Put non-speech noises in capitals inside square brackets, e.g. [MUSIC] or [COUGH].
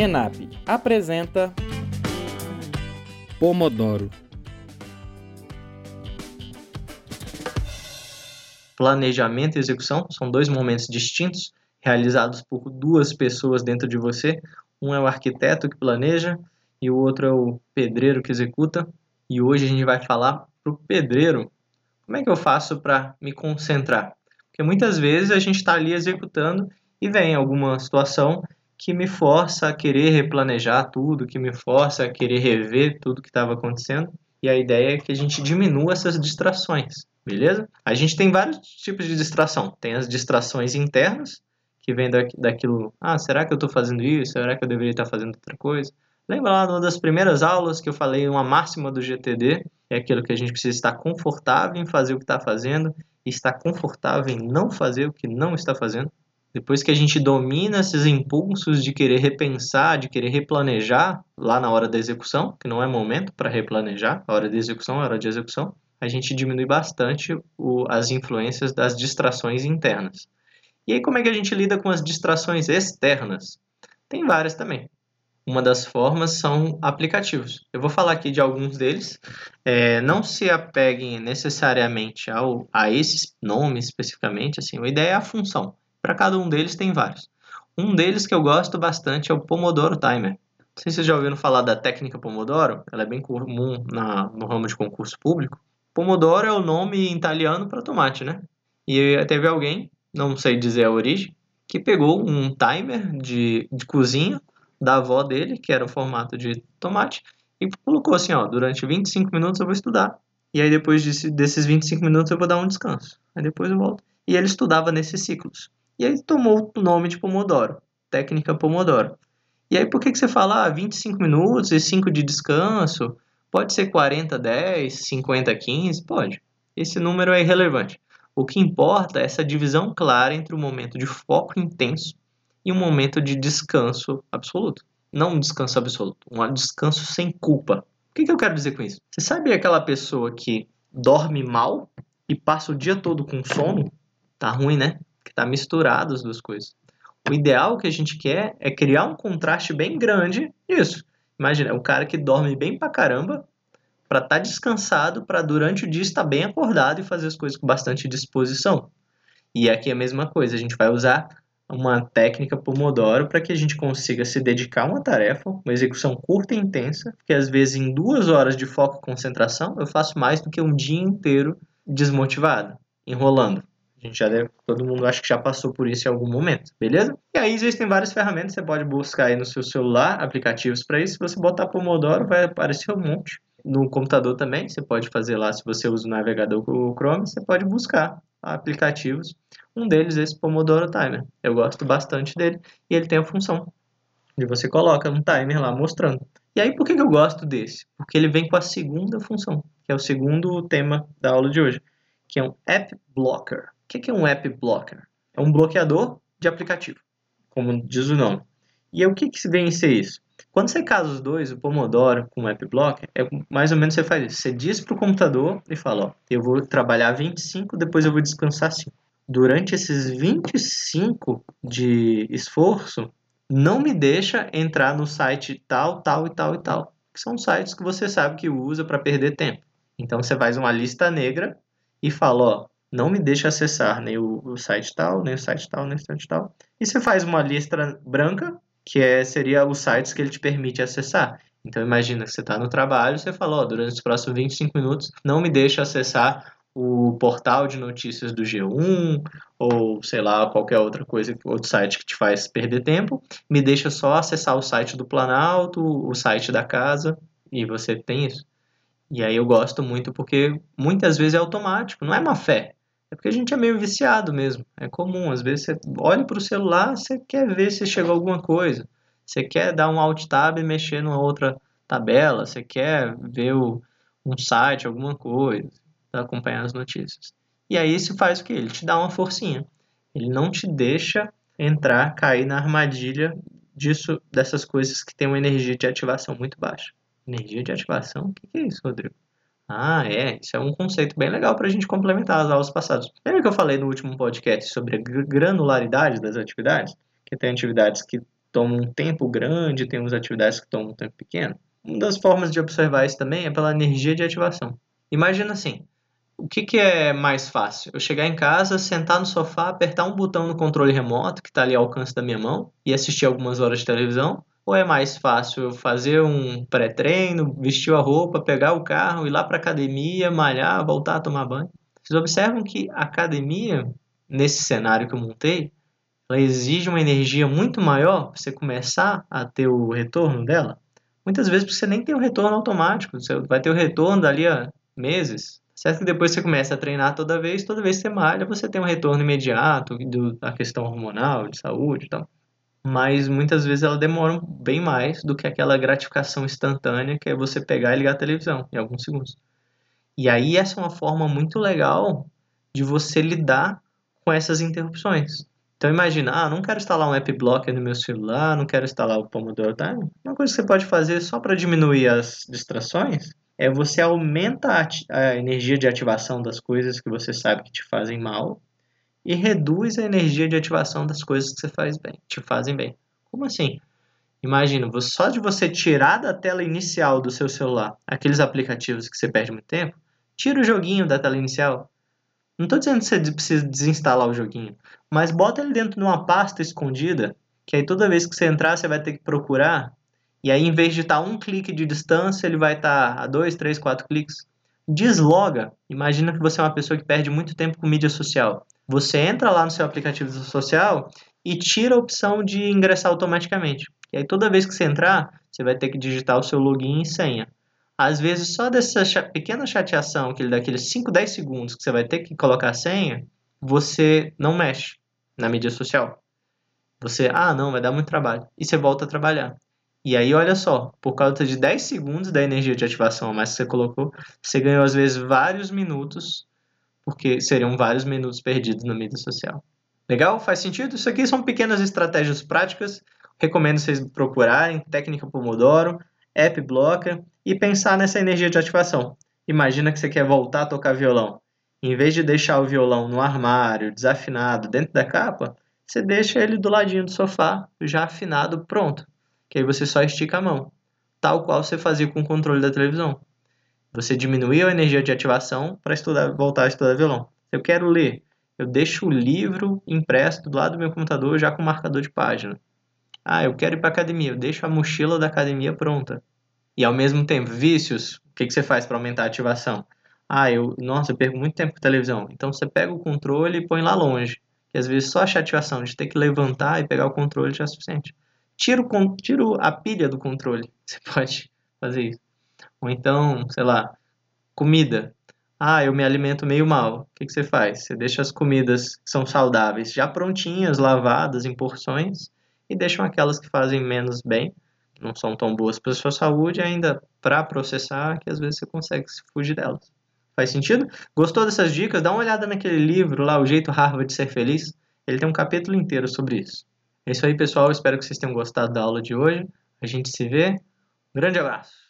ENAP apresenta Pomodoro. Planejamento e execução são dois momentos distintos, realizados por duas pessoas dentro de você. Um é o arquiteto que planeja e o outro é o pedreiro que executa. E hoje a gente vai falar para o pedreiro como é que eu faço para me concentrar. Porque muitas vezes a gente está ali executando e vem alguma situação que me força a querer replanejar tudo, que me força a querer rever tudo que estava acontecendo. E a ideia é que a gente diminua essas distrações, beleza? A gente tem vários tipos de distração. Tem as distrações internas, que vem da, daquilo, ah, será que eu estou fazendo isso? Será que eu deveria estar fazendo outra coisa? Lembra lá uma das primeiras aulas que eu falei uma máxima do GTD? É aquilo que a gente precisa estar confortável em fazer o que está fazendo e estar confortável em não fazer o que não está fazendo. Depois que a gente domina esses impulsos de querer repensar, de querer replanejar lá na hora da execução, que não é momento para replanejar, a hora de execução é hora de execução, a gente diminui bastante o, as influências das distrações internas. E aí, como é que a gente lida com as distrações externas? Tem várias também. Uma das formas são aplicativos. Eu vou falar aqui de alguns deles. É, não se apeguem necessariamente ao, a esses nomes especificamente. Assim, a ideia é a função. Para cada um deles tem vários. Um deles que eu gosto bastante é o Pomodoro Timer. Não sei se vocês já ouviram falar da técnica Pomodoro, ela é bem comum na, no ramo de concurso público. Pomodoro é o nome italiano para tomate, né? E teve alguém, não sei dizer a origem, que pegou um timer de, de cozinha da avó dele, que era o formato de tomate, e colocou assim, ó, durante 25 minutos eu vou estudar. E aí depois desse, desses 25 minutos eu vou dar um descanso. Aí depois eu volto. E ele estudava nesses ciclos. E aí tomou o nome de Pomodoro, técnica Pomodoro. E aí por que, que você fala ah, 25 minutos e 5 de descanso? Pode ser 40, 10, 50, 15? Pode. Esse número é irrelevante. O que importa é essa divisão clara entre o momento de foco intenso e um momento de descanso absoluto. Não um descanso absoluto, um descanso sem culpa. O que, que eu quero dizer com isso? Você sabe aquela pessoa que dorme mal e passa o dia todo com sono? Tá ruim, né? Que está misturado as duas coisas. O ideal que a gente quer é criar um contraste bem grande isso. Imagina, o cara que dorme bem pra caramba para estar tá descansado, para durante o dia estar bem acordado e fazer as coisas com bastante disposição. E aqui é a mesma coisa, a gente vai usar uma técnica Pomodoro para que a gente consiga se dedicar a uma tarefa, uma execução curta e intensa, que às vezes em duas horas de foco e concentração eu faço mais do que um dia inteiro desmotivado, enrolando. A gente já deve, todo mundo acho que já passou por isso em algum momento, beleza? E aí existem várias ferramentas, você pode buscar aí no seu celular aplicativos para isso. Se você botar Pomodoro, vai aparecer um monte. No computador também, você pode fazer lá, se você usa o navegador o Chrome, você pode buscar aplicativos. Um deles é esse Pomodoro Timer. Eu gosto bastante dele e ele tem a função de você coloca um timer lá mostrando. E aí por que eu gosto desse? Porque ele vem com a segunda função, que é o segundo tema da aula de hoje, que é um App Blocker. O que é um app blocker? É um bloqueador de aplicativo, como diz o nome. E o que, que vem ser isso? Quando você casa os dois, o Pomodoro com o app blocker, é mais ou menos você faz isso. Você diz para o computador e fala, ó, eu vou trabalhar 25, depois eu vou descansar 5. Durante esses 25 de esforço, não me deixa entrar no site tal, tal e tal e tal. Que são sites que você sabe que usa para perder tempo. Então você faz uma lista negra e fala, ó, não me deixa acessar nem o, o, site tal, nem o site tal, nem o site tal. E você faz uma lista branca, que é, seria os sites que ele te permite acessar. Então imagina que você está no trabalho, você fala, ó, durante os próximos 25 minutos, não me deixa acessar o portal de notícias do G1 ou sei lá, qualquer outra coisa, outro site que te faz perder tempo, me deixa só acessar o site do Planalto, o site da casa e você tem isso. E aí eu gosto muito porque muitas vezes é automático, não é má fé. É porque a gente é meio viciado mesmo. É comum. Às vezes você olha para o celular, você quer ver se chegou alguma coisa. Você quer dar um alt tab e mexer numa outra tabela. Você quer ver o, um site, alguma coisa, para acompanhar as notícias. E aí isso faz o que? Ele te dá uma forcinha. Ele não te deixa entrar, cair na armadilha disso, dessas coisas que têm uma energia de ativação muito baixa. Energia de ativação? O que é isso, Rodrigo? Ah, é. Isso é um conceito bem legal para a gente complementar as aulas passadas. Lembra que eu falei no último podcast sobre a granularidade das atividades? Que tem atividades que tomam um tempo grande, temos atividades que tomam um tempo pequeno. Uma das formas de observar isso também é pela energia de ativação. Imagina assim, o que, que é mais fácil? Eu chegar em casa, sentar no sofá, apertar um botão no controle remoto que está ali ao alcance da minha mão e assistir algumas horas de televisão? Ou é mais fácil fazer um pré-treino, vestir a roupa, pegar o carro, ir lá para academia, malhar, voltar a tomar banho? Vocês observam que a academia, nesse cenário que eu montei, ela exige uma energia muito maior para você começar a ter o retorno dela. Muitas vezes você nem tem o retorno automático, você vai ter o retorno dali a meses, Certo que depois você começa a treinar toda vez, toda vez que você malha, você tem um retorno imediato da questão hormonal, de saúde e tal. Mas muitas vezes ela demora bem mais do que aquela gratificação instantânea que é você pegar e ligar a televisão em alguns segundos. E aí essa é uma forma muito legal de você lidar com essas interrupções. Então imagina, ah, não quero instalar um app blocker no meu celular, não quero instalar o Pomodoro Time. Uma coisa que você pode fazer só para diminuir as distrações é você aumenta a, a, energia de ativação das coisas que você sabe que te fazem mal e reduz a energia de ativação das coisas que você faz bem, te fazem bem. Como assim? Imagina, só de você tirar da tela inicial do seu celular aqueles aplicativos que você perde muito tempo, tira o joguinho da tela inicial. Não estou dizendo que você precisa desinstalar o joguinho, mas bota ele dentro de uma pasta escondida, que aí toda vez que você entrar você vai ter que procurar e aí, em vez de estar tá um clique de distância, ele vai estar tá a dois, três, quatro cliques. Desloga. Imagina que você é uma pessoa que perde muito tempo com mídia social. Você entra lá no seu aplicativo social e tira a opção de ingressar automaticamente. E aí, toda vez que você entrar, você vai ter que digitar o seu login e senha. Às vezes, só dessa pequena chateação, aquele daqueles 5, 10 segundos que você vai ter que colocar a senha, você não mexe na mídia social. Você, ah, não, vai dar muito trabalho. E você volta a trabalhar. E aí, olha só, por causa de 10 segundos da energia de ativação a mais que você colocou, você ganhou às vezes vários minutos, porque seriam vários minutos perdidos na mídia social. Legal? Faz sentido? Isso aqui são pequenas estratégias práticas. Recomendo vocês procurarem técnica Pomodoro, app blocker e pensar nessa energia de ativação. Imagina que você quer voltar a tocar violão. Em vez de deixar o violão no armário, desafinado, dentro da capa, você deixa ele do ladinho do sofá, já afinado, pronto que aí você só estica a mão, tal qual você fazia com o controle da televisão. Você diminuiu a energia de ativação para estudar, voltar a estudar violão. Eu quero ler, eu deixo o livro impresso do lado do meu computador já com marcador de página. Ah, eu quero ir para academia, eu deixo a mochila da academia pronta. E ao mesmo tempo, vícios, o que, que você faz para aumentar a ativação? Ah, eu, nossa, eu perco muito tempo com televisão. Então você pega o controle e põe lá longe. Que às vezes só a ativação de ter que levantar e pegar o controle já é suficiente tira, o, tira a pilha do controle. [LAUGHS] Você pode fazer isso. Ou então, sei lá, comida. Ah, eu me alimento meio mal. O que, que você faz? Você deixa as comidas que são saudáveis já prontinhas, lavadas em porções, e deixam aquelas que fazem menos bem, não são tão boas para a sua saúde, ainda para processar, que às vezes você consegue fugir delas. Faz sentido? Gostou dessas dicas? Dá uma olhada naquele livro lá, O Jeito Harvard de Ser Feliz. Ele tem um capítulo inteiro sobre isso. É isso aí, pessoal. Espero que vocês tenham gostado da aula de hoje. A gente se vê. Grande abraço.